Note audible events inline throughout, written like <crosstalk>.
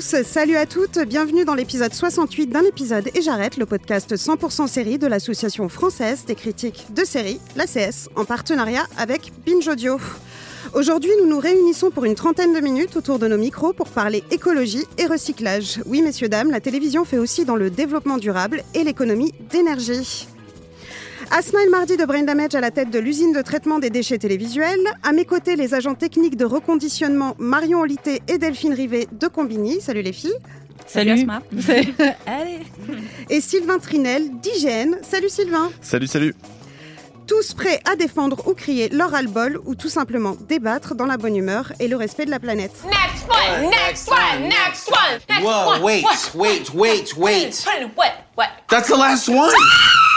Salut à toutes, bienvenue dans l'épisode 68 d'un épisode et j'arrête le podcast 100% série de l'association française des critiques de séries, l'ACS, en partenariat avec Binge Audio. Aujourd'hui, nous nous réunissons pour une trentaine de minutes autour de nos micros pour parler écologie et recyclage. Oui, messieurs, dames, la télévision fait aussi dans le développement durable et l'économie d'énergie. Asma El Mardi de Brain Damage à la tête de l'usine de traitement des déchets télévisuels. À mes côtés, les agents techniques de reconditionnement Marion Olité et Delphine Rivet de Combini. Salut les filles. Salut, Asma. <laughs> Allez. Et Sylvain Trinel d'IGN. Salut Sylvain. Salut, salut. Tous prêts à défendre ou crier leur ras-le-bol ou tout simplement débattre dans la bonne humeur et le respect de la planète. Next one, next one, next one, next Whoa, one. wait, what? wait, wait, wait. Put in what? What? That's the last one. <laughs>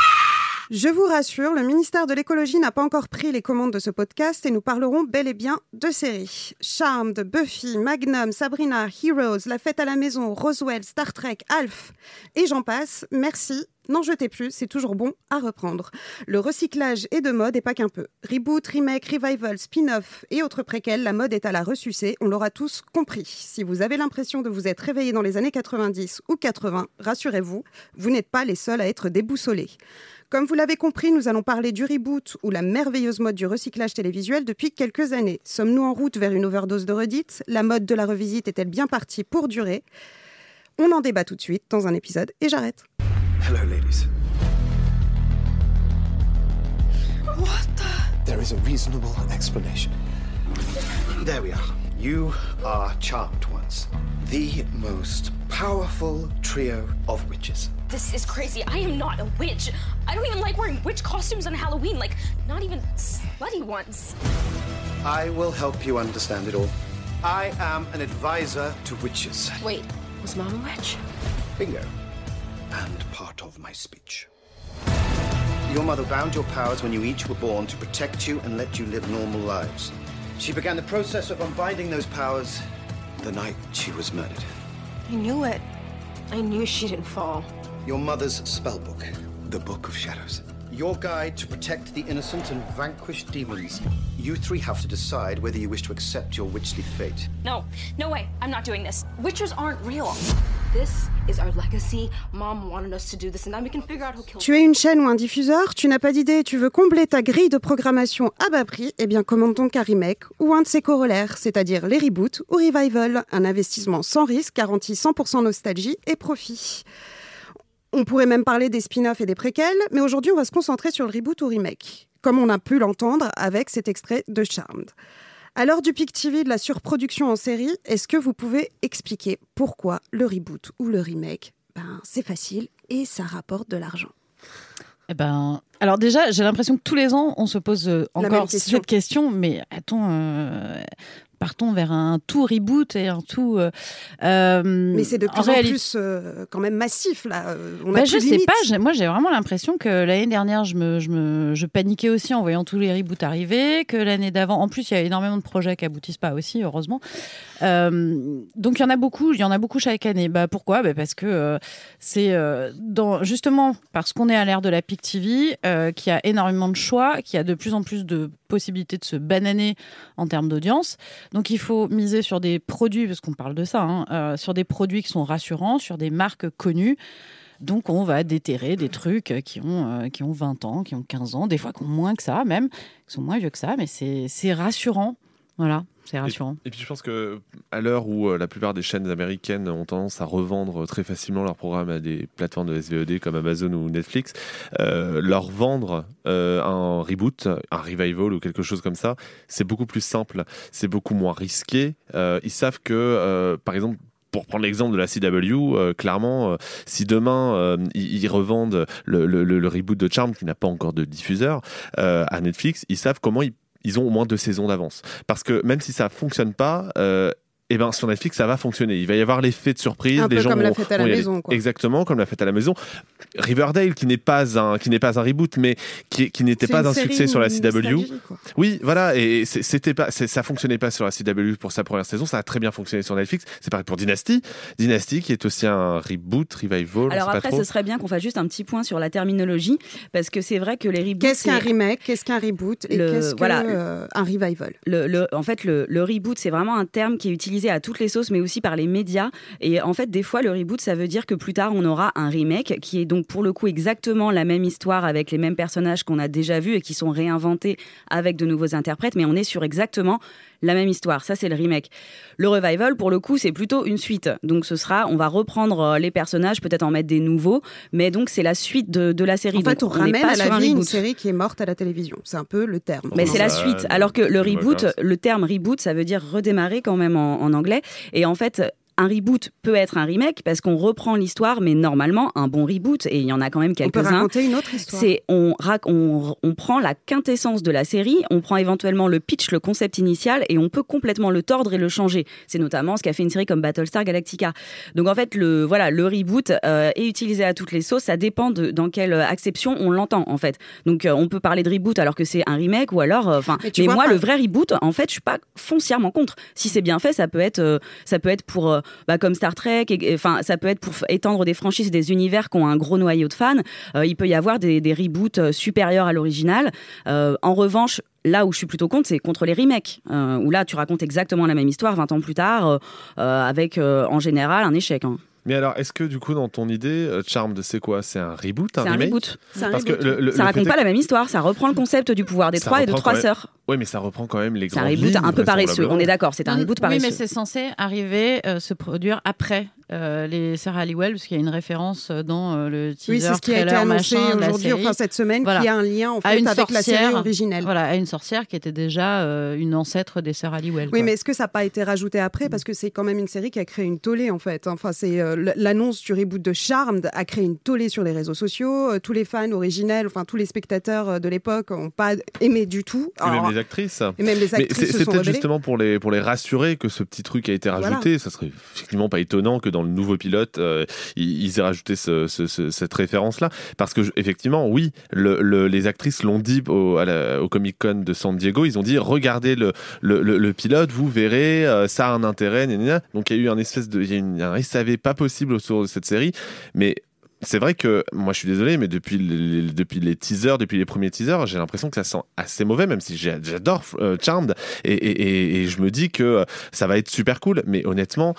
Je vous rassure, le ministère de l'écologie n'a pas encore pris les commandes de ce podcast et nous parlerons bel et bien de séries. Charmed, Buffy, Magnum, Sabrina, Heroes, La fête à la maison, Roswell, Star Trek, Alf et j'en passe. Merci. N'en jetez plus, c'est toujours bon à reprendre. Le recyclage est de mode et pas qu'un peu. Reboot, remake, revival, spin-off et autres préquels, la mode est à la ressucée, on l'aura tous compris. Si vous avez l'impression de vous être réveillé dans les années 90 ou 80, rassurez-vous, vous n'êtes pas les seuls à être déboussolés. Comme vous l'avez compris, nous allons parler du reboot ou la merveilleuse mode du recyclage télévisuel depuis quelques années. Sommes-nous en route vers une overdose de redites? La mode de la revisite est-elle bien partie pour durer? On en débat tout de suite dans un épisode et j'arrête. Hello, ladies. What the? There is a reasonable explanation. There we are. You are charmed ones. The most powerful trio of witches. This is crazy. I am not a witch. I don't even like wearing witch costumes on Halloween, like, not even slutty ones. I will help you understand it all. I am an advisor to witches. Wait, was mom a witch? Bingo. And part of my speech. Your mother bound your powers when you each were born to protect you and let you live normal lives. She began the process of unbinding those powers the night she was murdered. I knew it. I knew she didn't fall. Your mother's spell book, the Book of Shadows. Your guide to protect the innocent and vanquish demons. You three have to decide whether you wish to accept your witchly fate. No, no way. I'm not doing this. Witchers aren't real. This is our legacy. Mom wanted us to do this, and then we can figure out who killed Tu es une chaîne ou un diffuseur, tu n'as pas d'idée, tu veux combler ta grille de programmation à bas prix, eh bien commande donc un remake ou un de ses corollaires, c'est-à-dire les reboots ou revival, un investissement sans risque garantit 100% nostalgie et profit. On pourrait même parler des spin-offs et des préquels, mais aujourd'hui on va se concentrer sur le reboot ou remake, comme on a pu l'entendre avec cet extrait de Charmed. À l'heure du pic TV de la surproduction en série, est-ce que vous pouvez expliquer pourquoi le reboot ou le remake ben, C'est facile et ça rapporte de l'argent? Eh ben, alors déjà, j'ai l'impression que tous les ans, on se pose euh, encore question. cette question, mais attends, euh, partons vers un tout reboot et un tout. euh, euh, Mais c'est de plus en, réalité- plus euh, quand même massif là. On Bah, je sais pas, moi j'ai vraiment l'impression que l'année dernière je me, je me je paniquais aussi en voyant tous les reboots arriver, que l'année d'avant, en plus il y a énormément de projets qui aboutissent pas aussi, heureusement. Euh, donc il y en a beaucoup, il y en a beaucoup chaque année. Bah, pourquoi? Bah, Parce que c'est dans, justement parce qu'on est à l'ère de la PIC TV, y a énormément de choix, qu'il y a de plus en plus de possibilités de se bananer en termes d'audience. Donc il faut miser sur des produits, parce qu'on parle de ça, hein, euh, sur des produits qui sont rassurants, sur des marques connues. Donc on va déterrer des trucs qui ont, euh, qui ont 20 ans, qui ont 15 ans, des fois qui ont moins que ça même, qui sont moins vieux que ça, mais c'est c'est rassurant. Voilà, c'est rassurant. Et puis je pense que à l'heure où euh, la plupart des chaînes américaines ont tendance à revendre très facilement leurs programmes à des plateformes de SVOD comme Amazon ou Netflix, euh, leur vendre euh, un reboot, un revival ou quelque chose comme ça, c'est beaucoup plus simple, c'est beaucoup moins risqué. Ils savent que, par exemple, pour prendre l'exemple de la CW, euh, clairement, euh, si demain euh, ils, ils revendent le, le- reboot de Charmed qui n'a pas encore de diffuseur à Netflix, ils savent comment ils ils ont au moins deux saisons d'avance. Parce que même si ça fonctionne pas, euh, et ben sur Netflix ça va fonctionner. Il va y avoir l'effet de surprise. Un peu gens comme La vont- Fête à la maison, quoi. Exactement comme la fête à la maison. Riverdale qui n'est pas un qui n'est pas un reboot mais qui, qui n'était pas un succès sur la CW. Oui, voilà, et c'était pas, ça fonctionnait pas sur la CW pour sa première saison, ça a très bien fonctionné sur Netflix. C'est pareil pour Dynasty, Dynasty qui est aussi un reboot, revival. Alors après, trop. ce serait bien qu'on fasse juste un petit point sur la terminologie, parce que c'est vrai que les reboots. Qu'est-ce qu'un remake? Qu'est-ce qu'un reboot? Et Le- qu'est-ce voilà. qu'un un revival? le, le- en fait, le, le reboot, c'est vraiment un terme qui est utilisé à toutes les sauces, mais aussi par les médias. Et en fait, des fois, le reboot, ça veut dire que plus tard, on aura un remake qui est donc pour le coup exactement la même histoire avec les mêmes personnages qu'on a déjà vus et qui sont réinventés avec de nouveaux interprètes, mais on est sur exactement la même histoire. Ça, c'est le remake. Le revival, pour le coup, c'est plutôt une suite. Donc, ce sera, on va reprendre euh, les personnages, peut-être en mettre des nouveaux, mais donc c'est la suite de, de la série. En fait, on ramène pas à la un vie une reboot. série qui est morte à la télévision. C'est un peu le terme. Mais c'est la suite. Alors que le reboot, le terme reboot, ça veut dire redémarrer quand même en, en anglais. Et en fait, un reboot peut être un remake parce qu'on reprend l'histoire, mais normalement, un bon reboot, et il y en a quand même On peut quelques-uns. raconter une autre histoire. C'est on, on, on prend la quintessence de la série, on prend éventuellement le pitch, le concept initial, et on peut complètement le tordre et le changer. C'est notamment ce qu'a fait une série comme Battlestar Galactica. Donc en fait, le voilà, le reboot euh, est utilisé à toutes les sauces. Ça dépend de dans quelle acception on l'entend en fait. Donc euh, on peut parler de reboot alors que c'est un remake, ou alors, euh. Mais moi, le vrai reboot, en fait, je suis pas foncièrement contre. Si c'est bien fait, ça peut être, ça peut être pour, bah, comme Star Trek. Enfin, ça peut être pour étendre des franchises des univers qui ont un gros noyau de fans. Euh, il peut y avoir des, reboots euh, supérieurs à l'original. Euh, en revanche. Là où je suis plutôt contre, c'est contre les remakes, où là tu racontes exactement la même histoire 20 ans plus tard, avec en général un échec. hein. Mais alors, est-ce que du coup, dans ton idée, euh, Charmed, c'est quoi? C'est un reboot, un C'est un remake? reboot. C'est un Parce reboot. que le- le- ça le raconte pas la même histoire, ça reprend le concept du pouvoir des Ça trois et de trois sœurs. Oui, mais ça reprend quand même les C'est un grandes reboot un peu paresseux, on est d'accord, c'est un reboot Oui, paresseux. mais c'est censé arriver, euh, se produire après euh, les Sœurs Halliwell, parce qu'il y a une référence euh, dans euh, le teaser, Oui, c'est ce qui a été annoncé machin de la aujourd'hui, enfin cette semaine, Voilà. qui a un lien en À fait une avec la série sorcière, originelle. Voilà, à une sorcière qui était déjà euh, une ancêtre des Sœurs Halliwell. Oui, quoi. mais est-ce que ça n'a pas été rajouté après? Parce que c'est quand même une série qui a créé une tollée, en fait. Enfin, c'est euh, l'annonce du reboot de Charmed a créé une tollée sur les réseaux sociaux. Euh, tous les fans originels, enfin tous les spectateurs euh, de l'époque, n'ont pas aimé du tout. Et même les actrices. et même les actrices c'est peut-être justement pour les, pour les rassurer que ce petit truc a été Voilà. rajouté. Ça serait effectivement pas étonnant que dans le nouveau pilote, euh, ils, aient rajouté ce- ce- ce- cette référence-là. Parce que, je- effectivement, oui, le- le- les actrices l'ont dit au, à la- au Comic Con de San Diego. Ils ont dit regardez le, le, pilote, vous verrez, euh, ça a un intérêt. gna, gna, gna. Donc il y a eu un espèce de. Il y a une- un SAV pas possible autour de cette série. Mais. C'est vrai que moi je suis désolé, mais depuis les, depuis les teasers, depuis les premiers teasers, j'ai l'impression que ça sent assez mauvais, même si j'adore euh, Charmed et, et- et- et je me dis que euh, ça va être super cool. Mais honnêtement,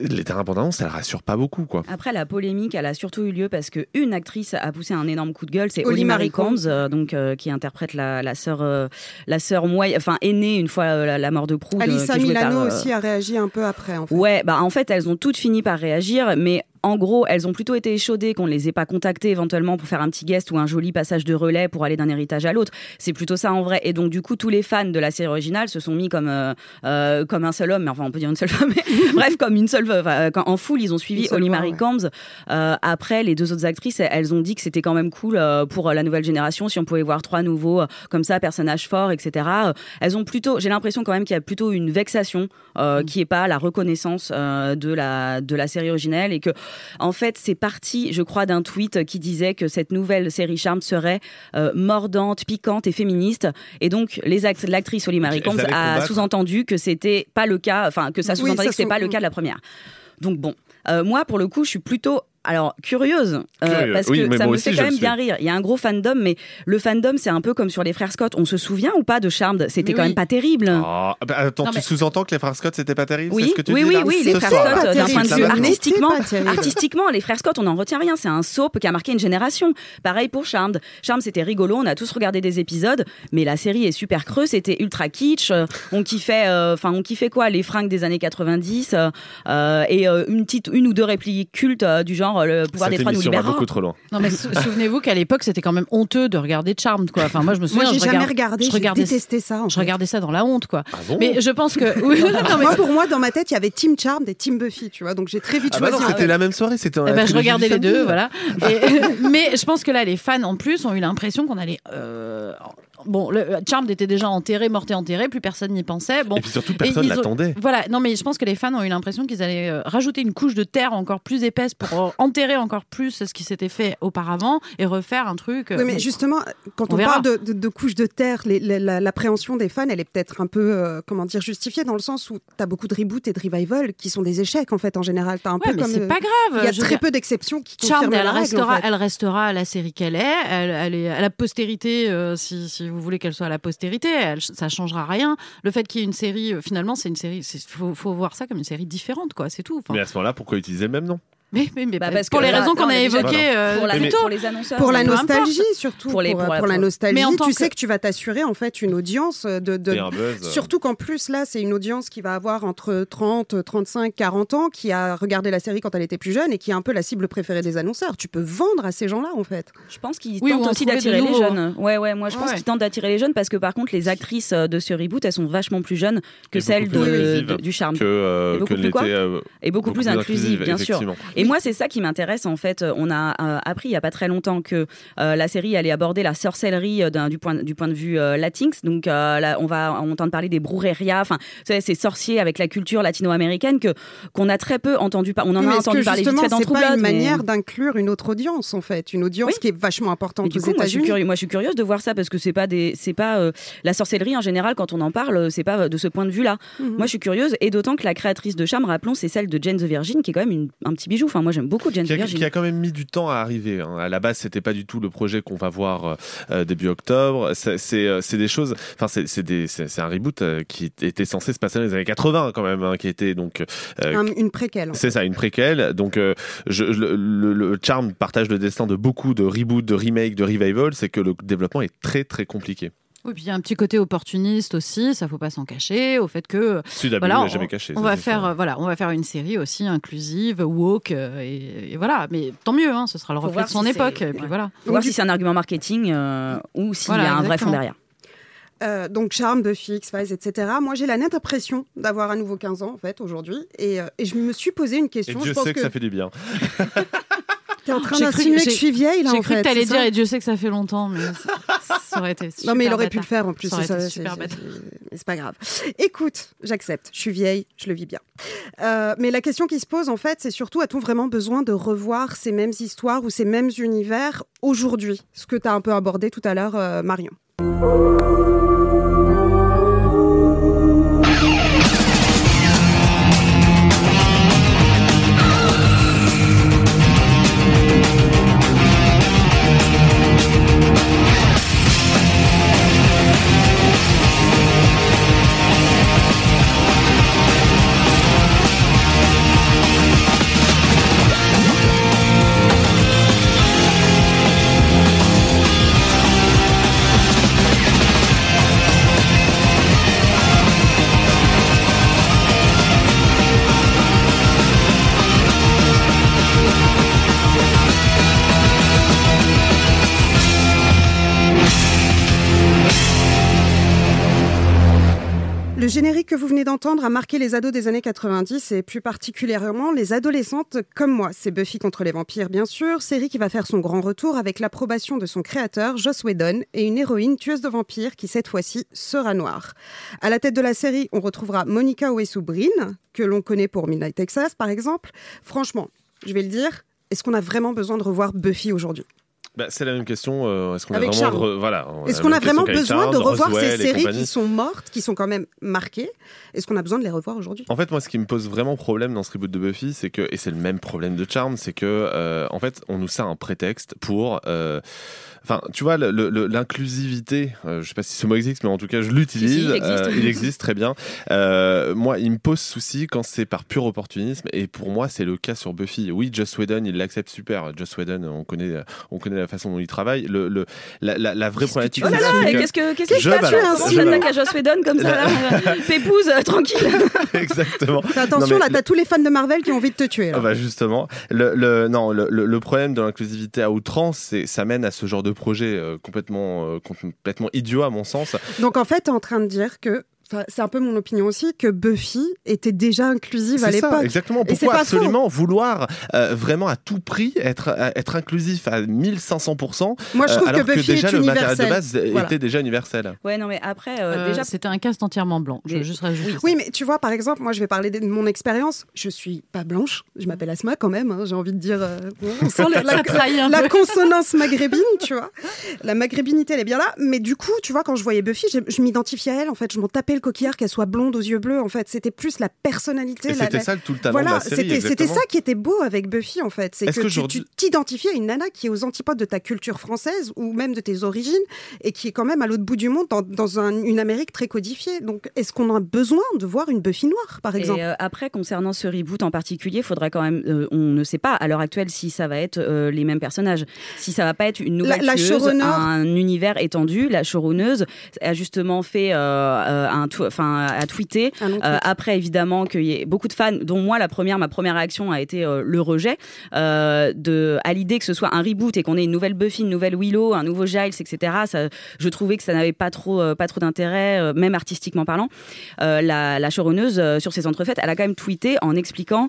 les dernières bandes annonces, ça rassure pas beaucoup, quoi. Après, la polémique, elle a surtout eu lieu parce qu'une actrice a poussé un énorme coup de gueule, c'est Holly Marie Combs. Euh, donc, euh, qui interprète la, la sœur, euh, la sœur moyenne, enfin aînée une fois euh, la, la mort de Proust. Alissa Milano par, euh, aussi a réagi un peu après. En fait. Ouais, bah en fait, elles ont toutes fini par réagir, mais en gros, elles ont plutôt été échaudées qu'on ne les ait pas contactées éventuellement pour faire un petit guest ou un joli passage de relais pour aller d'un héritage à l'autre. C'est plutôt ça en vrai. Et donc, du coup, tous les fans de la série originale se sont mis comme, euh, euh, comme un seul homme, mais enfin, on peut dire une seule <laughs> femme, mais <laughs> bref, comme une seule, enfin, euh, en foule, ils ont suivi Holly Marie ouais. Combs. Euh, après, les deux autres actrices, elles ont dit que c'était quand même cool euh, pour la nouvelle génération si on pouvait voir trois nouveaux, comme ça, personnages forts, etc. Elles ont plutôt, j'ai l'impression quand même qu'il y a plutôt une vexation euh, qui est pas la reconnaissance euh, de la de la série originelle et que en fait c'est parti, je crois, d'un tweet qui disait que cette nouvelle série Charmed serait euh, mordante, piquante et féministe. Et donc les act- l'actrice Holly Marie Combs a sous-entendu que c'était pas le cas, enfin que ça Oui, sous-entendait ça que c'était sous- pas le cas de la première. Donc bon, euh, moi pour le coup, je suis plutôt alors curieuse euh, Curieux. parce Oui, que ça me aussi, fait quand même bien rire. Il y a un gros fandom, mais le fandom c'est un peu comme sur les frères Scott. On se souvient ou pas de Charmed? C'était quand oui. même pas terrible. Ah, bah, attends, Non, tu mais- sous-entends que les frères Scott c'était pas terrible? Oui, c'est ce que tu oui, dis oui, là? oui, Ce les frères soir Scott, d'un point de vue artistiquement, artistiquement, les frères Scott, on n'en retient rien. C'est un soap qui a marqué une génération. Pareil pour Charmed. Charmed, c'était rigolo, on a tous regardé des épisodes, mais la série est super creuse, c'était ultra kitsch. euh, On kiffait, euh, enfin, on kiffait quoi? Les fringues des années 90 euh, euh, et euh, une petite, une ou deux répliques cultes euh, du genre euh, le pouvoir Cette des trois nous va libérera. beaucoup trop loin. Non, mais sou- <laughs> souvenez-vous qu'à l'époque, c'était quand même honteux de regarder Charmed, quoi. Enfin, moi, je me souviens. Moi, j'ai je jamais regardé, je regardais, détesté ça. en je fait. regardais ça dans la honte, quoi. Ah bon mais je pense que. <laughs> Oui, non, mais- Moi, pour moi, dans ma tête, il y avait Team Charmed et Team Buffy, tu vois. Donc j'ai très vite Ah bah choisi. c'était la même soirée, c'était Eh ben, je regardais les deux, voilà. Et- <laughs> mais je pense que là, les fans en plus ont eu l'impression qu'on allait euh, bon, le Charmed était déjà enterré, mort et enterré, plus personne n'y pensait. Bon, Et puis surtout, personne l'attendait. Voilà, non, mais je pense que les fans ont eu l'impression qu'ils allaient euh, rajouter une couche de terre encore plus épaisse pour euh, <laughs> enterrer encore plus ce qui s'était fait auparavant et refaire un truc. euh, Oui, mais bon. justement, quand On parle de, de- de terre, l'appréhension des fans, elle est peut-être un peu, euh, comment dire, justifiée dans le sens où tu as beaucoup de reboots et de revival qui sont des échecs, en fait, en général. T'as un Ouais, peu mais c'est euh, pas grave. Il y a très dire, peu d'exceptions qui Charmed, confirment elle la règle, restera, en fait. elle restera la série qu'elle est. Elle, elle est à la postérité, euh, si, si vous voulez qu'elle soit à la postérité. Elle, ça changera rien. Le fait qu'il y ait une série, euh, finalement, c'est une série. Il faut, voir ça comme une série différente, quoi. C'est tout. Mais à ce moment-là, pourquoi utiliser le même nom? Mais, mais- mais Bah, pas- parce pour que les là, raisons qu'on a évoquées euh, pour, la- plus tôt. pour les annonceurs. Pour la mais peu importe. nostalgie, surtout. Pour les- pour, pour- pour la nostalgie, Mais en tant tu que- sais que tu vas t'assurer en fait une audience de. de- euh. Surtout qu'en plus, là, c'est une audience qui va avoir entre 30, 35, 40 ans, qui a regardé la série quand elle était plus jeune et qui est un peu la cible préférée des annonceurs. Tu peux vendre à ces gens-là, en fait. Je pense qu'ils Oui, tentent en aussi d'attirer les jeunes. Ouais, ouais, moi je pense Ouais. qu'ils tentent d'attirer les jeunes parce que par contre, les actrices euh, de ce reboot, elles sont vachement plus jeunes que Et celles de, inclusives de- du charme. que, euh, Et beaucoup que plus quoi l'était, euh, et beaucoup, plus inclusive, bien sûr. Et moi, c'est ça qui m'intéresse en fait. On a euh, appris il y a pas très longtemps que euh, la série allait aborder la sorcellerie euh, du point du point de vue euh, latinx. Donc euh, là, on va entendre parler des brujeria, enfin ces sorciers avec la culture latino-américaine que qu'on a très peu entendu. par- On en mais a entendu parler vite fait dans c'est True Blood, une mais- manière d'inclure une autre audience, en fait? Une audience Oui. qui est vachement importante Mais aux coup, moi je, suis États-Unis. moi je suis curieuse de voir ça parce que c'est pas des, c'est pas euh, la sorcellerie en général quand on en parle, c'est pas de ce point de vue-là. Mhm. Moi je suis curieuse et d'autant que la créatrice de Charme, rappelons, c'est celle de Jane the Virgin qui est quand même une- un petit bijou. Enfin moi j'aime beaucoup Jane qui the a, Virgin. qui a quand même mis du temps à arriver. hein. À la base, c'était pas du tout le projet qu'on va voir euh, début octobre. C'est euh, c'est des choses. Enfin, c'est un reboot euh, qui était censé se passer dans les années 80 quand même, hein, qui était donc. euh, Un- une préquelle. c'est ça, une préquelle. Donc, euh, je, le, le- le Charm partage le destin de beaucoup de reboots, de remakes, de revival. C'est que le développement est très très compliqué. Oui, puis il y a un petit côté opportuniste aussi, ça faut pas s'en cacher, au fait que CW voilà, l'a on, jamais caché. on ça, va faire euh, voilà, on va faire une série aussi inclusive, woke euh, et, et voilà, mais tant mieux, hein, ce sera le Faut reflet de son si époque. Et puis ouais. voilà. Faut voir si c'est un argument marketing euh, ou s'il Voilà, y a un vrai fond derrière. Euh, donc Charme, Buffy, X-Files, etc. Moi, j'ai la nette impression d'avoir à nouveau 15 ans, en fait, aujourd'hui. Et, euh, et je me suis posé une Et question. Dieu je pense sait que, que ça fait du bien. <laughs> tu es en train J'ai cru- d'insinuer que j'ai- je suis vieille, là, J'ai en cru fait. que t'allais c'est ça dire, et Dieu sait que ça fait longtemps, mais ça, ça aurait été <laughs> Non, mais il super aurait pu le faire en plus. Ça ça, super c'est- pas grave. Écoute, j'accepte. Je suis vieille, je le vis bien. Euh, mais la question qui se pose, en fait, c'est surtout a-t-on vraiment besoin de revoir ces mêmes histoires ou ces mêmes univers aujourd'hui? Ce que tu as un peu abordé tout à l'heure, euh, Marion. Que vous venez d'entendre a marqué les ados des années 90 et plus particulièrement les adolescentes comme moi. C'est Buffy contre les vampires, bien sûr, série qui va faire son grand retour avec l'approbation de son créateur, Joss Whedon, et une héroïne tueuse de vampires qui, cette fois-ci, sera noire. À la tête de la série, on retrouvera Monica Oesu-Brin, que l'on connaît pour Midnight Texas, par exemple. Franchement, je vais le dire, est-ce qu'on a vraiment besoin de revoir Buffy aujourd'hui? Bah, c'est la même question. euh, est-ce qu'on a vraiment, re- voilà, Est-ce qu'on a vraiment besoin de revoir Roswell ces séries qui sont mortes, qui sont quand même marquées? Est-ce qu'on a besoin de les revoir aujourd'hui? En fait, moi, ce qui me pose vraiment problème dans ce reboot de Buffy, c'est que, et c'est le même problème de Charm, c'est que, euh, en fait, on nous sert un prétexte pour, euh, enfin, tu vois, l'inclusivité. euh, je sais pas si ce mot existe, mais en tout cas, je l'utilise. Si, si, il existe. euh, il existe très bien. Euh, moi, il me pose souci quand c'est par pur opportunisme, et pour moi, c'est le cas sur Buffy. Oui, Joss Whedon, il l'accepte super. Joss Whedon, on connaît, on connaît la façon dont il travaille. Le, le- la, la- la vraie problématique. Oh là c'est là, qu'est-ce que qu'est-ce que Je tu as tué attaques à Joss Whedon comme ça là <laughs> <laughs> Pépouze, euh, tranquille. <laughs> Exactement. Fais attention, Non, mais là, t'as tous les fans de Marvel qui ont envie de te tuer. là. Ah bah justement, le, le- non, le, problème de l'inclusivité à outrance, c'est ça mène à ce genre de projet euh, complètement, euh, complètement idiot à mon sens. Donc en fait, en train de dire que enfin, c'est un peu mon opinion aussi, que Buffy était déjà inclusive à l'époque. exactement. Et c'est Pourquoi faux. absolument vouloir euh, vraiment à tout prix être, euh, être inclusif à 1500% Moi, je euh, trouve que alors que, Buffy déjà est le matériel de base Voilà. était déjà universel. Ouais, non, mais après, euh, Euh, déjà. c'était un cast entièrement blanc. Je veux juste rajouter ça. Oui, mais tu vois, par exemple, moi, je vais parler de mon expérience. Je suis pas blanche, je m'appelle Asma quand même, hein, j'ai envie de dire. euh, on sent la, consonance maghrébine, tu vois. La maghrébinité, elle est bien là. Mais du coup, tu vois, quand je voyais Buffy, je, je m'identifiais à elle, en fait. Je m'en tapais le coquillard qu'elle soit blonde aux yeux bleus, en fait. C'était plus la personnalité. La- c'était la- ça tout le talent de voilà, la série, c'était- ça qui était beau avec Buffy, en fait. C'est Est-ce que, que tu- t'identifies à une nana qui est aux antipodes de ta culture française ou même de tes origines et qui est quand même à l'autre bout du monde dans, dans un- une Amérique très codifiée. Donc, est-ce qu'on a besoin de voir une Buffy noire, par exemple? Et euh, après, concernant ce reboot en particulier, il faudrait quand même. euh, on ne sait pas à l'heure actuelle si ça va être euh, les mêmes personnages, si ça va pas être une nouvelle La- la tueuse, un univers étendu. La showrunneuse a justement fait euh, euh, un, enfin, a tweeté euh, après évidemment qu'il y ait beaucoup de fans, dont moi la première, ma première réaction a été euh, le rejet euh, de à l'idée que ce soit un reboot et qu'on ait une nouvelle Buffy, une nouvelle Willow, un nouveau Giles, etc. Ça, je trouvais que ça n'avait pas trop, pas trop d'intérêt, même artistiquement parlant. La, la showrunneuse euh, sur ses entrefaites, elle a quand même tweeté en expliquant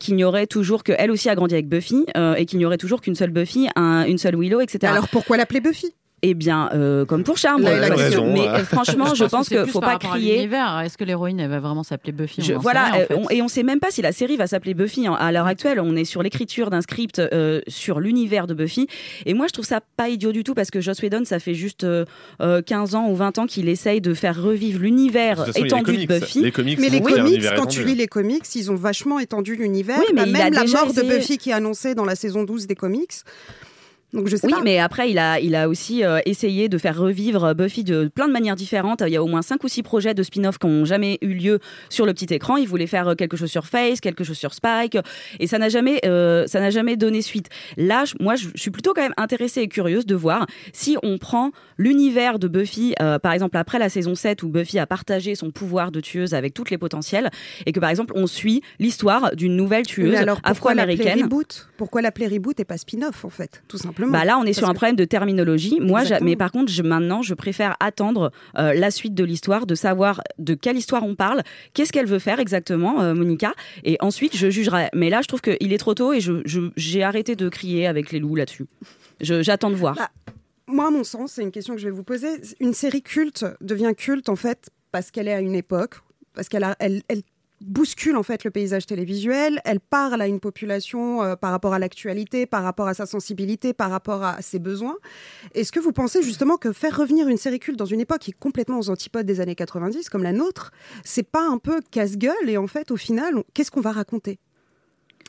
qu'il n'y aurait toujours que elle aussi a grandi avec Buffy et qu'il n'y aurait toujours qu'une seule Buffy, un- une seule Willow, etc. Alors, pourquoi l'appeler Buffy? Eh bien, euh, comme pour Charme. La- la question. mais Ouais. euh, franchement, je pense qu'il plus faut pas crier. Est-ce que l'héroïne elle va vraiment s'appeler Buffy Je- voilà, rien, en euh, fait. on- et on sait même pas si la série va s'appeler Buffy. hein. À l'heure actuelle, on est sur l'écriture d'un script euh, sur l'univers de Buffy. Et moi, je trouve ça pas idiot du tout parce que Joss Whedon, ça fait juste euh, euh, 15 ans ou 20 ans qu'il essaye de faire revivre l'univers De étendu comics. de Buffy. Les comics Mais les comics, quand étendu. tu lis les comics, ils ont vachement étendu l'univers. Oui, mais même la déjà mort de. Buffy qui est annoncée dans la saison 12 des comics. Donc je sais Oui, pas. mais après, il a, il a aussi euh, essayé de faire revivre Buffy de plein de manières différentes. Il y a au moins cinq ou six projets de spin-off qui n'ont jamais eu lieu sur le petit écran. Il voulait faire euh, quelque chose sur Face, quelque chose sur Spike, et ça n'a jamais, euh, ça n'a jamais donné suite. Là, moi, je suis plutôt quand même intéressée et curieuse de voir si on prend l'univers de Buffy, euh, par exemple après la saison 7 où Buffy a partagé son pouvoir de tueuse avec toutes les potentielles, et que par exemple on suit l'histoire d'une nouvelle tueuse alors pourquoi l'appeler afro-américaine. reboot? Pourquoi l'appeler reboot et pas spin-off en fait, tout simplement? Bah là, on est sur un problème de terminologie. Moi, mais par contre, je, maintenant, je préfère attendre euh, la suite de l'histoire, de savoir de quelle histoire on parle, qu'est-ce qu'elle veut faire exactement, euh, Monica, et ensuite je jugerai. Mais là, je trouve qu'il est trop tôt et je- je- j'ai arrêté de crier avec les loups là-dessus. J'attends de voir. Bah, Moi, à mon sens, c'est une question que je vais vous poser. Une série culte devient culte en fait parce qu'elle est à une époque, parce qu'elle a- elle, elle bouscule en fait le paysage télévisuel, elle parle à une population euh, par rapport à l'actualité, par rapport à sa sensibilité, par rapport à ses besoins. Est-ce que vous pensez justement que faire revenir une série culte dans une époque qui est complètement aux antipodes des années 90 comme la nôtre, c'est pas un peu casse-gueule et en fait au final, qu'est-ce qu'on va raconter?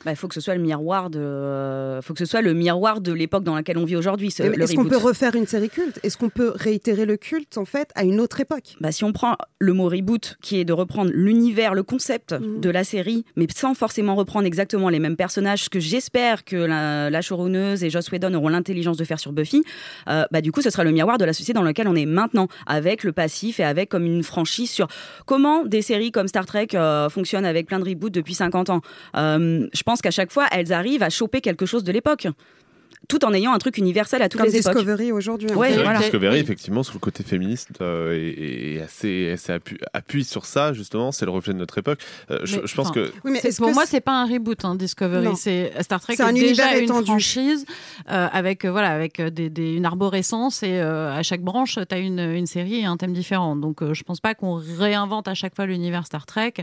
Bah, Il faut que ce soit le miroir de, euh, faut que ce soit le miroir de l'époque dans laquelle on vit aujourd'hui. Est-ce qu'on peut refaire une série culte? Est-ce qu'on peut réitérer le culte en fait à une autre époque? Bah, si on prend le mot reboot, qui est de reprendre l'univers, le concept Mhm. de la série, mais sans forcément reprendre exactement les mêmes personnages, ce que j'espère que la, la showrunneuse et Joss Whedon auront l'intelligence de faire sur Buffy, euh, bah, du coup, ce sera le miroir de la société dans laquelle on est maintenant, avec le passif et avec comme une franchise sur comment des séries comme Star Trek euh, fonctionnent avec plein de reboots depuis 50 ans. Euh, je pense qu'à chaque fois, elles arrivent à choper quelque chose de l'époque. Tout en ayant un truc universel à toutes Comme les époques. Discovery aujourd'hui. Ouais, voilà. Discovery, effectivement, sur le côté féministe, euh, et, et assez, assez appu- appuie sur ça, justement, c'est le reflet de notre époque. Euh, je, Mais, je pense que. Oui, mais pour que moi, c'est- pas un reboot, hein, Discovery. C'est Star Trek C'est est un déjà univers une étendu. franchise euh, avec euh, voilà avec euh, des, des- une arborescence et euh, à chaque branche, tu as une, une série et un thème différent. Donc, euh, je pense pas qu'on réinvente à chaque fois l'univers Star Trek.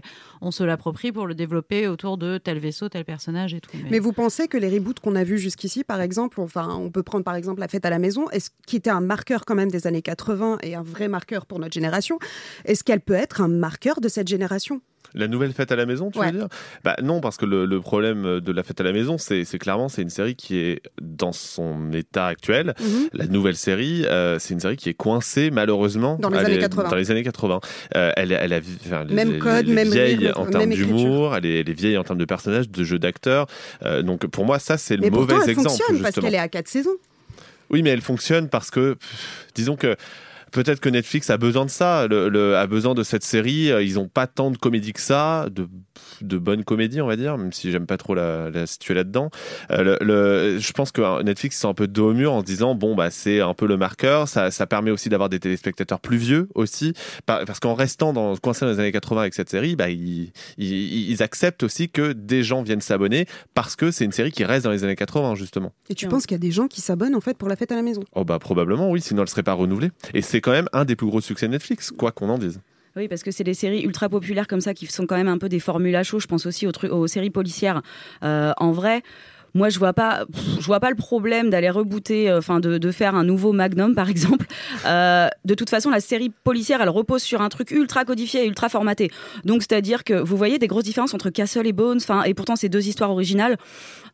On se l'approprie pour le développer autour de tel vaisseau, tel personnage et tout. Mais vous pensez que les reboots qu'on a vus jusqu'ici, par exemple, enfin, on peut prendre par exemple La Fête à la Maison, est-ce qui était un marqueur quand même des années 80 et un vrai marqueur pour notre génération, est-ce qu'elle peut être un marqueur de cette génération? La nouvelle fête à la maison, tu Ouais. veux dire? Bah non, parce que le, le problème de la fête à la maison, c'est clairement c'est une série qui est dans son état actuel. Mhm. La nouvelle série, euh, c'est une série qui est coincée malheureusement Dans les années est- 80. Dans les années 80, Euh, elle, elle a enfin, Même code, elle est même vieille en même termes d'humour, elle est, elle est vieille en termes de personnages, de jeux d'acteurs. Euh, donc pour moi, ça c'est le Mais mauvais pourtant, elle exemple fonctionne parce qu'elle est à quatre saisons. Oui, mais elle fonctionne parce que, pff, disons que peut-être que Netflix a besoin de ça, le, le- a besoin de cette série. Euh, Ils ont pas tant de comédie que ça, de, de bonnes comédies, on va dire, même si j'aime pas trop la, la situer là-dedans. Euh, le, le- je pense que euh, Netflix sont un peu dos au mur en se disant bon bah c'est un peu le marqueur. Ça, ça permet aussi d'avoir des téléspectateurs plus vieux aussi, Par- parce qu'en restant dans coincé dans les années 80 avec cette série, bah ils, ils, ils acceptent aussi que des gens viennent s'abonner parce que c'est une série qui reste dans les années 80 justement. Et tu penses qu'il y a des gens qui s'abonnent en fait pour la fête à la maison? Oh bah probablement oui, sinon elle serait pas renouvelée. Et c'est quand même un des plus gros succès de Netflix, quoi qu'on en dise. Oui, parce que c'est des séries ultra populaires comme ça qui sont quand même un peu des formules à chaud. Je pense aussi aux, aux séries policières. Euh, en vrai. Moi, je vois pas, je vois pas le problème d'aller rebooter, euh, enfin, de, de faire un nouveau Magnum, par exemple. <laughs> Euh, de toute façon, la série policière, elle repose sur un truc ultra codifié et ultra formaté. Donc, c'est-à-dire que vous voyez des grosses différences entre Castle et Bones, enfin, et pourtant, c'est deux histoires originales.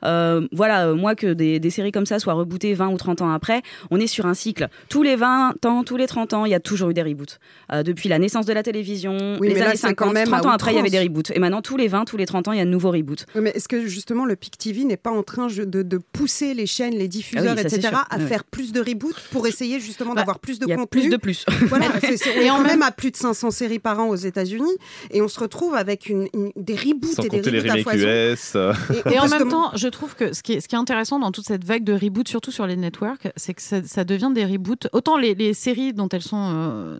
Euh, voilà, moi, que des, des séries comme ça soient rebootées 20 ou 30 ans après, on est sur un cycle. Tous les 20 ans, tous les 30 ans, il y a toujours eu des reboots. Euh, depuis la naissance de la télévision, Oui, les mais là, années c'est 50, quand même 30 à ans après, il y avait des reboots. Et maintenant, tous les 20, tous les 30 ans, il y a de nouveaux reboots. Oui, Mais est-ce que justement le PIC TV n'est pas en train de, de pousser les chaînes, les diffuseurs, Ah oui, etc., à Ouais. faire plus de reboots pour essayer justement Bah, d'avoir plus de il y a contenu plus de plus. Voilà, <laughs> c'est- c'est- on Et est quand même- même à plus de 500 séries par an aux États-Unis et on se retrouve avec une, une- des reboots Sans et des reboots à foison. US. <laughs> Et, Et en même temps, je trouve que ce qui est, ce qui est intéressant dans toute cette vague de reboots, surtout sur les networks, c'est que ça, ça devient des reboots. Autant les, les séries dont elles sont euh,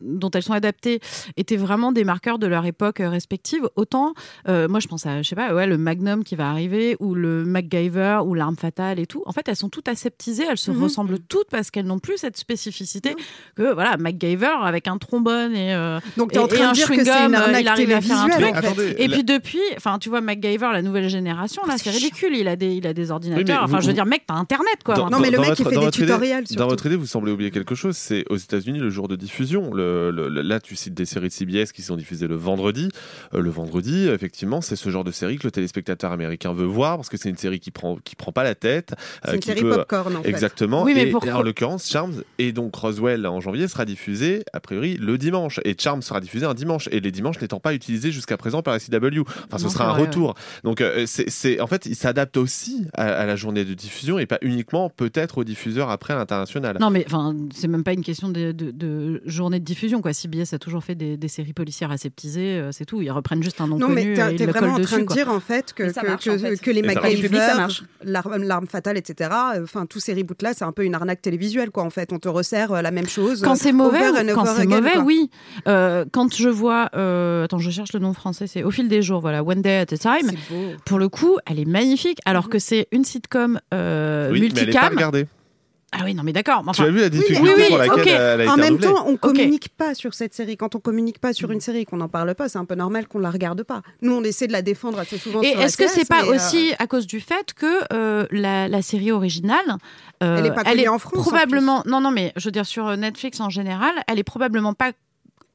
dont elles sont adaptées étaient vraiment des marqueurs de leur époque euh, respective, autant euh, moi je pense à je sais pas ouais le Magnum qui va arriver ou le MacGyver ou l'arme fatale et tout. En fait, elles sont toutes aseptisées, elles se Mhm. ressemblent toutes parce qu'elles n'ont plus cette spécificité que voilà MacGyver avec un trombone et euh, Donc, t'es en train un de dire que c'est une euh, arnaque il arrive à faire un truc. fait. Attendez, Et la- puis depuis, enfin, tu vois, MacGyver, la nouvelle génération, là, c'est ridicule. Il a des, il a des ordinateurs. Oui, enfin, vous- je veux dire, mec, t'as Internet, quoi. Dans-. Non, mais le mec, il votre- fait dans des idée- tutoriels, Dans votre idée, vous semblez oublier quelque chose. C'est aux États-Unis le jour de diffusion. Le, le- le- là, tu cites des séries de CBS qui sont diffusées le vendredi. Euh, le vendredi, effectivement, c'est ce genre de série que le téléspectateur américain veut voir parce que c'est une série qui prend qui prend pas la tête. C'est euh, une qui série peut- popcorn en fait. Exactement. Oui, mais et, pourquoi- en l'occurrence, Charms et donc Roswell en janvier sera diffusé a priori le dimanche et Charms sera diffusé un dimanche et les dimanches n'étant pas utilisés jusqu'à présent par la CW. Enfin, ce Non, sera c'est un vrai, retour. Donc, euh, c'est c'est- en fait, il s'adapte aussi à, à la journée de diffusion et pas uniquement peut-être aux diffuseurs après à l'international. Non, mais enfin, c'est même pas une question de, de- de journée de diffusion, quoi. CBS a toujours fait des, des séries policières aseptisées, euh, c'est tout. Ils reprennent juste un nom Non, connu mais et t'es vraiment en train dessus, de quoi. dire en fait que, Mais que, marche, que- en fait. que les Et ça marche. Ça l'arme l'arme fatale, etc., enfin tous ces reboots-là, c'est un peu une arnaque télévisuelle, quoi. En fait, on te resserre euh, la même chose. Quand c'est mauvais, quand c'est again, mauvais, quoi. oui. Euh, quand je vois, euh, attends, je cherche le nom français, c'est Au fil des jours, voilà, One Day at a Time. C'est beau. Pour le coup, elle est magnifique, alors Mhm. que c'est une sitcom euh, oui, mais elle n'est pas multicam. regardée. Ah oui, non, mais d'accord. mais tu enfin, as vu la difficulté oui, oui, pour laquelle ok. elle a été En même temps, on communique pas sur cette série. Quand on communique pas sur une série et qu'on n'en parle pas, c'est un peu normal qu'on la regarde pas. Nous, on essaie de la défendre assez souvent. Et est-ce que c'est pas euh, aussi à cause du fait que euh, la, la série originale, euh, Elle est pas connue en France, en probablement, non non mais je veux dire sur Netflix en général, elle est probablement pas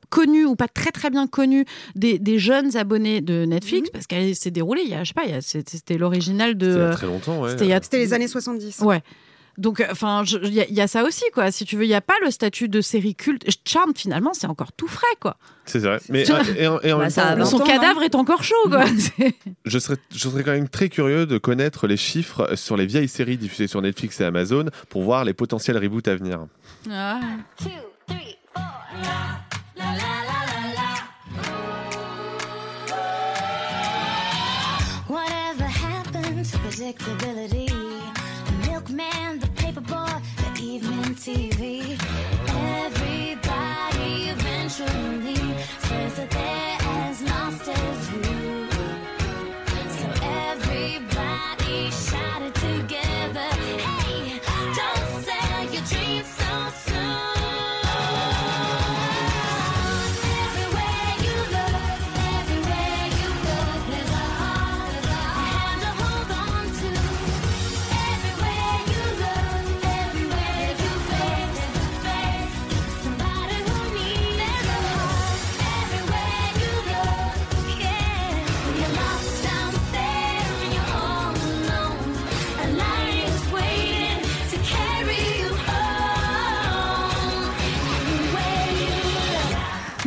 connue ou pas très très bien connue des, des jeunes abonnés de. Netflix parce qu'elle s'est déroulée il y a je sais pas c'était l'original de C'était il y a très longtemps, ouais. C'était les années 70. ouais donc, enfin, je- il y, a- il y a ça aussi, quoi. Si tu veux, il n'y a pas le statut de série culte. Charm, finalement, c'est encore tout frais, quoi. C'est vrai. Mais euh, et, en- et en Bah, même ça temps, a on- 20 Son ans, cadavre est encore chaud, quoi. <laughs> C'est- je serais, je serais quand même très curieux de connaître les chiffres sur les vieilles séries diffusées sur Netflix et Amazon pour voir les potentiels reboots à venir. Ah. Two, three, four. La, la, la, la, la. Whatever happened to predictability?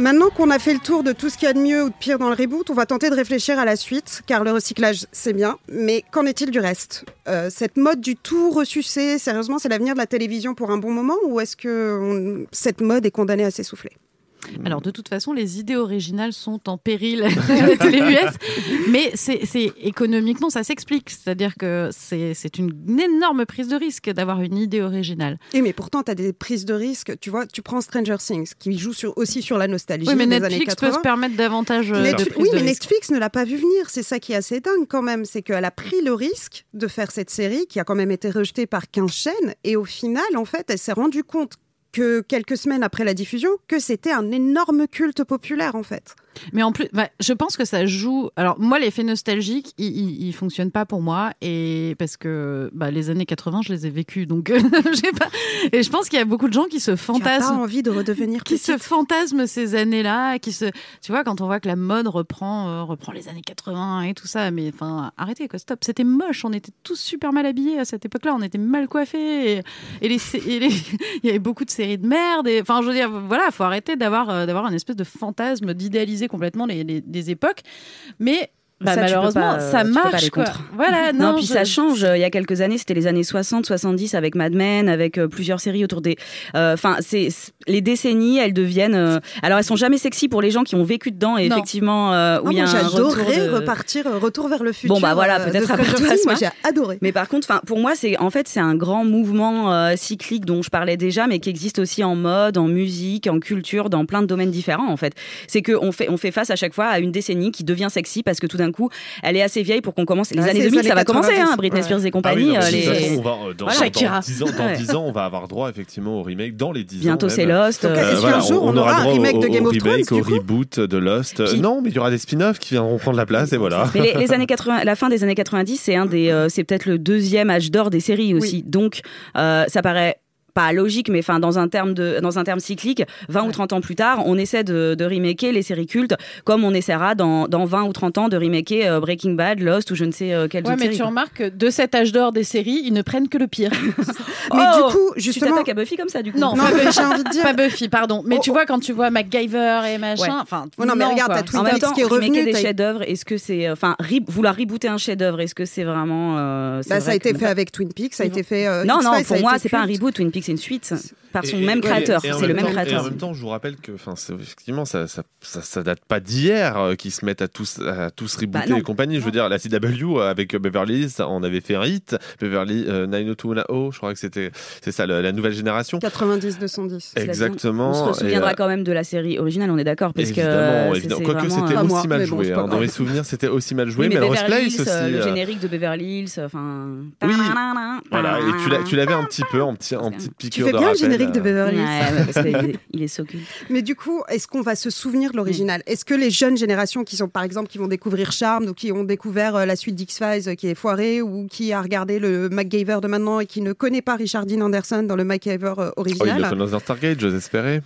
Maintenant qu'on a fait le tour de tout ce qu'il y a de mieux ou de pire dans le reboot, on va tenter de réfléchir à la suite, car le recyclage, c'est bien, mais qu'en est-il du reste Euh, Cette mode du tout ressucé, sérieusement, c'est l'avenir de la télévision pour un bon moment, ou est-ce que cette mode est condamnée à s'essouffler? Alors de toute façon, les idées originales sont en péril à la télé US, mais c'est économiquement ça s'explique, c'est-à-dire que c'est c'est une énorme prise de risque d'avoir une idée originale. Et mais pourtant, tu as des prises de risque. Tu vois, tu prends Stranger Things, qui joue sur, aussi sur la nostalgie Oui, mais des années Netflix 80. peut se permettre davantage euh, de oui, de mais risque. Netflix ne l'a pas vu venir. C'est ça qui est assez dingue quand même. C'est qu'elle a pris le risque de faire cette série qui a quand même été rejetée par 15 chaînes. Et au final, en fait, elle s'est rendue compte que quelques semaines après la diffusion, que c'était un énorme culte populaire en fait. Mais en plus, bah, je pense que ça joue. Alors, moi, l'effet nostalgique, il, il fonctionne pas pour moi. Et parce que bah, les années 80, je les ai vécues. Donc, euh, <laughs> j'ai pas. Et je pense qu'il y a beaucoup de gens qui se fantasment. pas envie de redevenir qui petite. se fantasment ces années-là, qui se, tu vois, quand on voit que la mode reprend, euh, reprend les années 80 et tout ça, mais enfin, arrêtez quoi, stop. C'était moche, on était tous super mal habillés à cette époque-là, on était mal coiffés et, et les, et les- <laughs> il y avait beaucoup de séries de merde. Et, enfin, je veux dire, voilà, faut arrêter d'avoir, euh, d'avoir un espèce de fantasme d'idéaliser complètement les, époques, mais bah, Ça, malheureusement, pas, euh, ça pas marche. quoi. contre. Voilà, non, Non, puis je- ça change. Il y a quelques années, c'était les années 60, 70 avec Mad Men, avec euh, plusieurs séries autour des. euh, Enfin, c'est c'est- les décennies, elles deviennent. euh, alors, elles sont jamais sexy pour les gens qui ont vécu dedans et Non. effectivement euh, où Ah, il y a moi, un retour j'adorais de- repartir, euh, retour vers le futur. Bon bah voilà, euh, peut-être toi, Things. Moi, Asma. j'ai adoré. Mais par contre, enfin, pour moi, c'est en fait c'est un grand mouvement euh, cyclique dont je parlais déjà, mais qui existe aussi en mode, en musique, en culture, dans plein de domaines différents. En fait, c'est que on fait on fait face à chaque fois à une décennie qui devient sexy parce que tout d'un coup, elle est assez vieille pour qu'on commence. Les Ouais, années c'est les 2000, ça va commencer, 90, hein, Britney ouais. Spears et Ah oui, compagnie. non, euh, les- façon, on va, dans, Voilà. dans- Shakira. dans 10 ans, dans Ouais. 10 ans, on va avoir droit effectivement au remake dans les 10 Bientôt, ans. c'est même. Lost. Donc, euh, est-ce qu'un jour, on aura un droit remake au, de Game au of Thrones, au du coup reboot de Lost. Puis- Non, mais il y aura des spin-offs qui viendront prendre la place et voilà. <laughs> Mais les, les années 80, la fin des années 90, c'est un des, euh, c'est peut-être le deuxième âge d'or des séries aussi. Donc, euh, ça paraît pas logique, mais enfin dans un terme de, dans un terme cyclique, 20 ou 30 ans plus tard, on essaie de, de remaker les séries cultes, comme on essaiera dans, dans 20 ou 30 ans de remaker euh, Breaking Bad, Lost ou je ne sais euh, quelle Ouais, mais série. tu remarques que de cet âge d'or des séries, ils ne prennent que le pire. <laughs> Mais Oh, du coup, tu justement, t'attaques à Buffy comme ça, du coup Non, Non, pas mais Buffy. j'ai envie de dire- Pas Buffy, pardon. Mais Oh, tu oh. vois, quand tu vois MacGyver et machin, Ouais. enfin. Oh non, mais regarde, quoi. t'as En Twin même Peaks temps, qui est revenu, des chefs-d'œuvre, est-ce que c'est, enfin, re- vouloir rebooter un chef-d'œuvre, est-ce que c'est vraiment euh, c'est Bah, ça vrai a été que- fait avec Twin Peaks, ça a été fait. euh, Non, non, ça pour moi, c'est pas un reboot. Twin Peaks, c'est une suite par son Et- même et- créateur. C'est le même Et en créateur. même temps, je vous rappelle que, enfin, effectivement, ça, ça, ça, ça date pas d'hier euh, qu'ils se mettent à tous, à tous rebooter Bah non. et compagnie. Je veux dire, la CW euh, avec euh, Beverly Hills, on avait fait un hit. Beverly euh, 90210, je crois que c'était, c'est ça, la, la nouvelle génération. 90-210. Exactement. On se souviendra euh, quand même de la série originale, on est d'accord, parce que évidemment, euh, c'est- évidemment. Quoique c'était euh, moi, aussi mal bon, joué. hein. Dans mes souvenirs, c'était aussi mal joué, Oui, mais, mais Rose Beverly Hills, aussi. euh, le euh, générique de Beverly Hills, enfin. Oui. Voilà, et tu l'a- tu l'avais un petit peu en, petit, en petite piqûre de rappel, générique de Beverly Hills. Ouais, ouais, parce qu'il est, <laughs> il est so cool. Mais du coup, est-ce qu'on va se souvenir de l'original Est-ce que les jeunes générations qui sont, par exemple, qui vont découvrir Charmed ou qui ont découvert euh, la suite d'X-Files euh, qui est foirée ou qui a regardé le MacGyver de maintenant et qui ne connaît pas Richard Dean Anderson dans le MacGyver euh, Oh, il original le dans Stargate, espérer.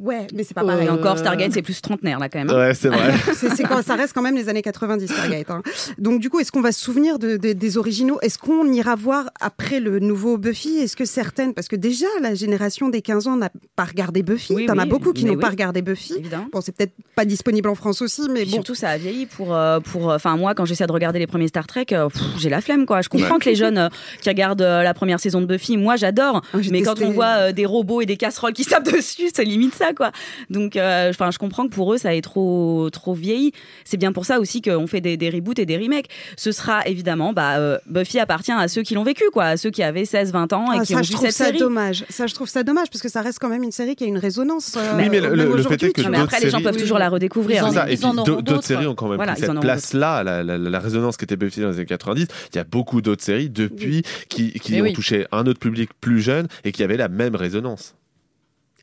Ouais, mais c'est pas Et pareil. encore, Euh, Stargate, c'est plus trentenaire, là, quand même. hein. Ouais, c'est vrai. <laughs> C'est, c'est quand, ça reste quand même les années 90, Stargate. hein. Donc, du coup, est-ce qu'on va se souvenir de, de- des originaux? Est-ce qu'on ira voir après le nouveau Buffy? Est-ce que certaines. Parce que déjà, la génération des 15 ans n'a pas regardé Buffy. Oui, T'en as oui, beaucoup qui n'ont pas regardé Buffy. Évidemment. Bon, c'est peut-être pas disponible en France aussi, mais Puis bon. surtout, ça a vieilli pour, euh, pour. Enfin, moi, quand j'essaie de regarder les premiers Star Trek, euh, pff, j'ai la flemme, quoi. Je comprends que les jeunes euh, qui regardent euh, la première saison de Buffy, moi, j'adore. Ah, mais quand on voit euh, des robots et des casseroles qui se tapent <laughs> dessus, c'est limite ça, quoi. Donc, euh, je comprends que pour eux, ça est trop, trop vieilli. C'est bien pour ça aussi qu'on fait des, des reboots et des remakes. Ce sera évidemment, bah, euh, Buffy appartient à ceux qui l'ont vécu, quoi, à ceux qui avaient 16, 20 ans et Ah, qui ça, ont je vu trouve cette ça série. dommage. Ça, je trouve ça dommage parce que ça reste quand même une série qui a une résonance. euh, Oui, mais le- même le- fait aujourd'hui, est que tu Non, mais après, les gens séries- peuvent toujours la redécouvrir. Ils ils en d'autres. séries ont quand même Voilà, pris cette place-là, la, la- la résonance qui était Buffy dans les années 90. Il y a beaucoup d'autres séries depuis qui, ont oui. touché un autre public plus jeune et qui avaient la même résonance.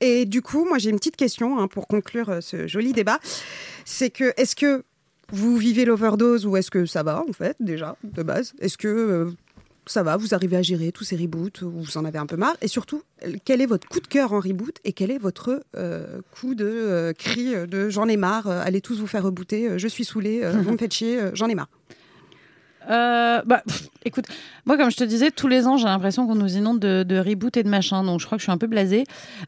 Et du coup, moi, j'ai une petite question hein, pour conclure euh, ce joli débat. C'est que, est-ce que vous vivez l'overdose ou est-ce que ça va, en fait, déjà, de base? Est-ce que euh, ça va, vous arrivez à gérer tous ces reboots ou vous en avez un peu marre? Et surtout, quel est votre coup de cœur en reboot et quel est votre euh, coup de euh, cri de j'en ai marre, euh, allez tous vous faire rebooter, euh, je suis saoulé, euh, vous me <laughs> faites chier, euh, j'en ai marre Euh, bah, écoute, moi, comme je te disais, tous les ans, j'ai l'impression qu'on nous inonde de, de reboot et de machin, donc je crois que je suis un peu blasée.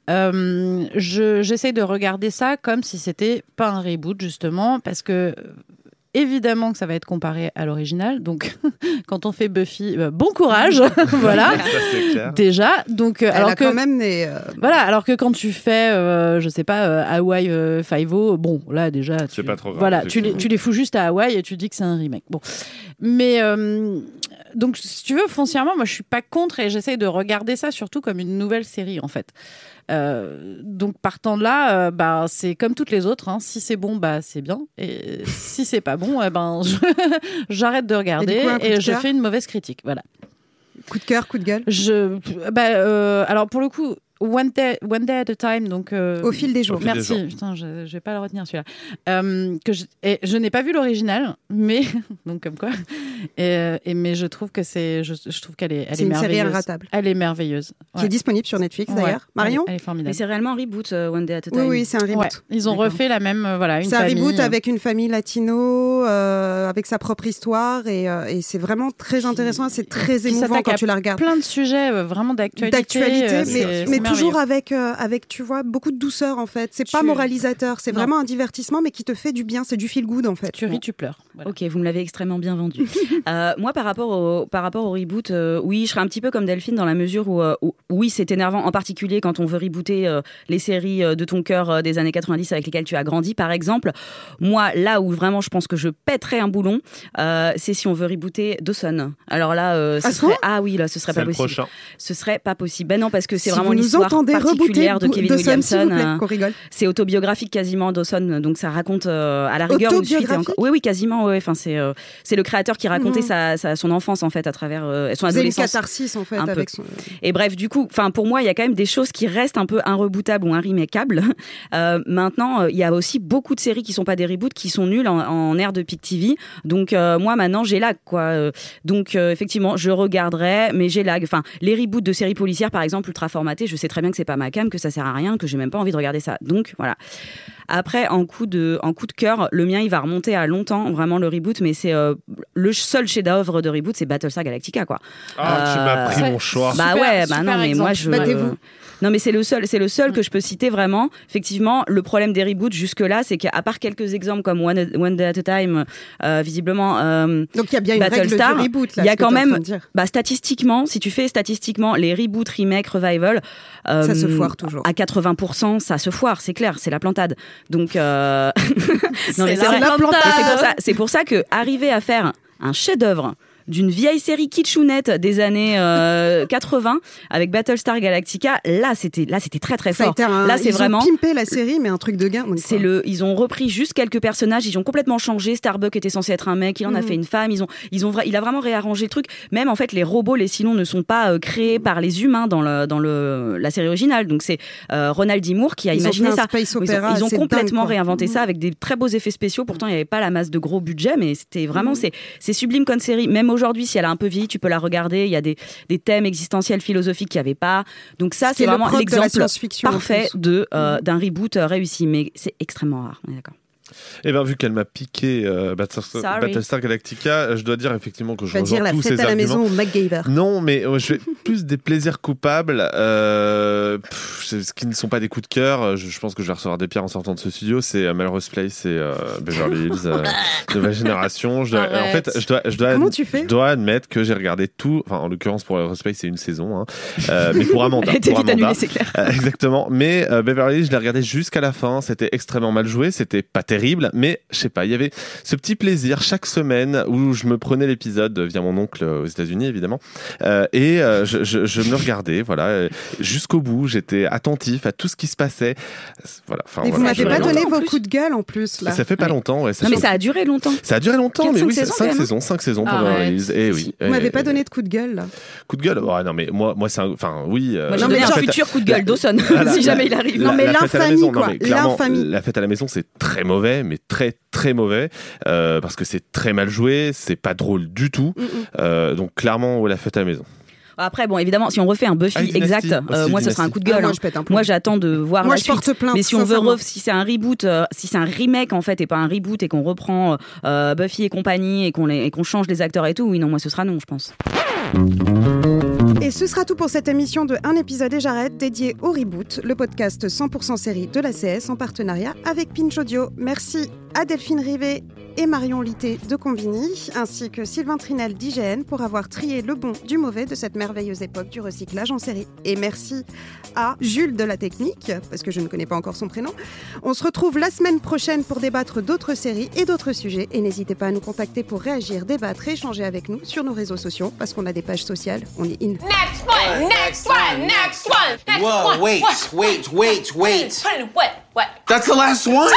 Euh, je- J'essaie de regarder ça comme si c'était pas un reboot, justement, parce que. Évidemment que ça va être comparé à l'original, donc <laughs> quand on fait Buffy, euh, bon courage, <laughs> voilà. Ça. Déjà, donc euh, Elle alors a que quand même des. euh, voilà, alors que quand tu fais, euh, je sais pas, euh, Hawaii euh, Five-O, bon, là déjà, tu, pas trop grave, Voilà, tu les, tu les fous juste à Hawaï et tu dis que c'est un remake. Bon, mais euh, donc si tu veux, foncièrement, moi je suis pas contre et j'essaye de regarder ça surtout comme une nouvelle série en fait. Euh, donc partant de là, euh, bah c'est comme toutes les autres. hein. Si c'est bon, bah c'est bien. Et si c'est pas bon, eh ben <laughs> j'arrête de regarder Et coup, je fais une mauvaise critique. Voilà. Coup de cœur, coup de gueule? Je, bah, euh, alors pour le coup, One Day, One Day at a Time, donc euh, Au fil des jours. Des Merci. jours. Putain, je, je vais pas le retenir celui-là. Euh, que je, et je n'ai pas vu l'original, mais <laughs> donc comme quoi. Et, euh, et- mais je trouve que c'est, je, je trouve qu'elle est, elle C'est est une série inratable. Elle est merveilleuse. Qui est disponible sur Netflix Ouais. d'ailleurs. Marion Elle est, elle est formidable. Mais c'est réellement un reboot, euh, One Day at a Oui, Time. oui, c'est un reboot. Ouais, ils ont refait la même, euh, voilà, une C'est un reboot avec une famille latino, euh, avec sa propre histoire, et, euh, et c'est vraiment très intéressant, c'est très émouvant quand tu la regardes. Plein de sujets euh, vraiment d'actualité. D'actualité, euh, mais, mais toujours avec, euh, avec, tu vois, beaucoup de douceur en fait. C'est pas Tu- moralisateur, c'est vraiment un divertissement, mais qui te fait du bien, c'est du feel good en fait. Tu ris, tu pleures. Voilà. Ok, vous me l'avez extrêmement bien vendu. <laughs> Euh, moi, par rapport au, par rapport au reboot, euh, oui, je serais un petit peu comme Delphine dans la mesure où, euh, où- oui, c'est énervant, en particulier quand on veut rebooter euh, les séries euh, de ton cœur euh, des années 90 avec lesquelles tu as grandi, par exemple. Moi, là où vraiment je pense que je pèterais un boulon, euh, c'est si on veut rebooter Dawson. Alors là, euh, ce serait ah oui, là, ce serait pas le possible. prochain. Ce serait pas possible. Ben non, parce que c'est Si vraiment vous nous l'histoire entendez rebooter particulière de Kevin Dawson, Williamson. euh, c'est autobiographique quasiment Dawson, donc ça raconte euh, à la rigueur une suite. Et Autobiographique encore... Oui, oui, quasiment. ouais. Enfin, c'est euh, c'est le créateur qui racontait Mhm. sa, sa- son enfance en fait à travers euh, son C'est une adolescence. catharsis en fait un peu. avec son. Et bref, du coup, enfin pour moi, il y a quand même des choses qui restent un peu unrebootables ou unremakeables. <laughs> Euh, maintenant, il y a aussi beaucoup de séries qui sont pas des reboots, qui sont nulles en, en ère de Pic TV. Donc moi maintenant, j'ai lag quoi. Donc effectivement, je regarderai, mais j'ai lag. Enfin, les reboots de séries policières, par exemple, ultra formatées, je sais très bien que c'est pas ma cam, que ça sert à rien, que j'ai même pas envie de regarder ça. Donc voilà. Après, en coup de, en coup de cœur, le mien, il va remonter à longtemps, vraiment le reboot, mais c'est euh, le seul chef-d'œuvre de reboot, c'est Battlestar Galactica, quoi. Ah, tu m'as pris Ouais. mon choix. Bah Super- ouais, bah non, mais moi je. Battez-vous. Non, mais c'est le seul, c'est le seul que je peux citer vraiment. Effectivement, le problème des reboots jusque-là, c'est qu'à part quelques exemples comme One, One Day at a Time, euh, visiblement, euh, Donc il y a bien une règle du Battlestar, reboot là. il y a quand même, bah, statistiquement, si tu fais statistiquement les reboots, remake, revival, euh, Ça se foire toujours. À 80%, ça se foire, c'est clair, c'est la plantade. Donc, euh... <laughs> non, mais C'est vrai. la plantade. Et c'est pour ça, c'est pour ça que arriver à faire un chef-d'œuvre d'une vieille série kitschunette des années euh, <laughs> 80 avec Battlestar Galactica, là c'était là c'était très très fort. un- Là c'est vraiment ont pimpé la série, mais un truc de gain. c'est le, ils ont repris juste quelques personnages, ils ont complètement changé. Starbuck était censé être un mec, il en a Mhm. fait une femme. Ils ont, ils ont, il a vraiment réarrangé le truc. Même en fait, les robots, les Cylons ne sont pas euh, créés par les humains dans le, dans le, la série originale. Donc c'est euh, Ronald D. Moore qui a Ils imaginé ça. space Ils ont- ils complètement dingue, réinventé Mhm. ça avec des très beaux effets spéciaux. Pourtant, il n'y avait pas la masse de gros budget, mais c'était vraiment, Mhm. c'est, c'est sublime comme série. Même aujourd'hui, si elle a un peu vieilli, tu peux la regarder. Il y a des, des thèmes existentiels, philosophiques qu'il n'y avait pas. Donc ça, c'est vraiment l'exemple parfait de euh, d'un reboot euh, réussi, mais c'est extrêmement rare. On est d'accord. Et bien, vu qu'elle m'a piqué euh, Battlestar, Galactica, je dois dire effectivement que je vais dire rejoins la tous fête ces à la maison au MacGyver. Non, mais euh, je vais plus des plaisirs coupables, euh, pff, ce qui ne sont pas des coups de cœur. Je, je pense que je vais recevoir des pierres en sortant de ce studio. C'est Melrose Place et Beverly Hills, euh, <laughs> nouvelle génération. Je dois, en fait, je dois, je dois, Comment tu fais je dois admettre que j'ai regardé tout. Enfin, en l'occurrence pour Melrose Place, c'est une saison, hein. Mais pour Amanda. <laughs> Elle pour vite Amanda. annulée, c'est clair. Exactement. Mais Beverly Hills, je l'ai regardé jusqu'à la fin. C'était extrêmement mal joué. C'était pas terrible, mais je sais pas. Il y avait ce petit plaisir chaque semaine où je me prenais l'épisode via mon oncle aux États-Unis, évidemment, Euh, et euh, je, je, je me regardais. Voilà, euh, jusqu'au bout. J'étais attentif à tout ce qui se passait. Voilà. Enfin, vous m'avez pas donné vos coups de gueule en plus là. Ça fait pas Ouais. longtemps. Ouais, Non, mais ça a duré longtemps. ça a duré longtemps, Quatre, mais cinq oui, saisons, cinq saisons, cinq saisons pour Arrête. Beverly Hills. Et oui. Vous m'avez pas et- donné de coup de gueule là. coup de gueule. Ouais, non, mais moi, moi, c'est un, enfin, oui. euh, Non, mais un futur coup de gueule, Dawson, <laughs> si jamais il arrive. Non, mais l'infamie, quoi. L'infamie. La fête à la maison, c'est très mauvais, mais très très mauvais euh, parce que c'est très mal joué, c'est pas drôle du tout. Mm, mm. Euh, donc clairement, ouais, la fête à la maison. Après, bon, évidemment, si on refait un Buffy Ah, exact, Oh, euh, moi, ce sera un coup de gueule. Ah, moi, hein. Moi, j'attends de voir Moi, la je suite. porte plainte, Mais si on veut, ref- si c'est un reboot, euh, si c'est un remake en fait et pas un reboot et qu'on reprend euh, Buffy et compagnie et qu'on les- et qu'on change les acteurs et tout, oui, non, moi, ce sera non, je pense. Et ce sera tout pour cette émission de Un épisode et j'arrête dédié au Reboot, le podcast 100% série de la CS en partenariat avec Pinch Audio. Merci à Delphine Rivet et Marion Litté de Combini, ainsi que Sylvain Trinel d'IGN pour avoir trié le bon du mauvais de cette merveilleuse époque du recyclage en série. Et merci à Jules de la Technique, parce que je ne connais pas encore son prénom. On se retrouve la semaine prochaine pour débattre d'autres séries et d'autres sujets. Et n'hésitez pas à nous contacter pour réagir, débattre et échanger avec nous sur nos réseaux sociaux, parce qu'on a des pages sociales, on est in. Next one, next one, next one, next Whoa, one. wait, wait, wait, what? What? That's the last one.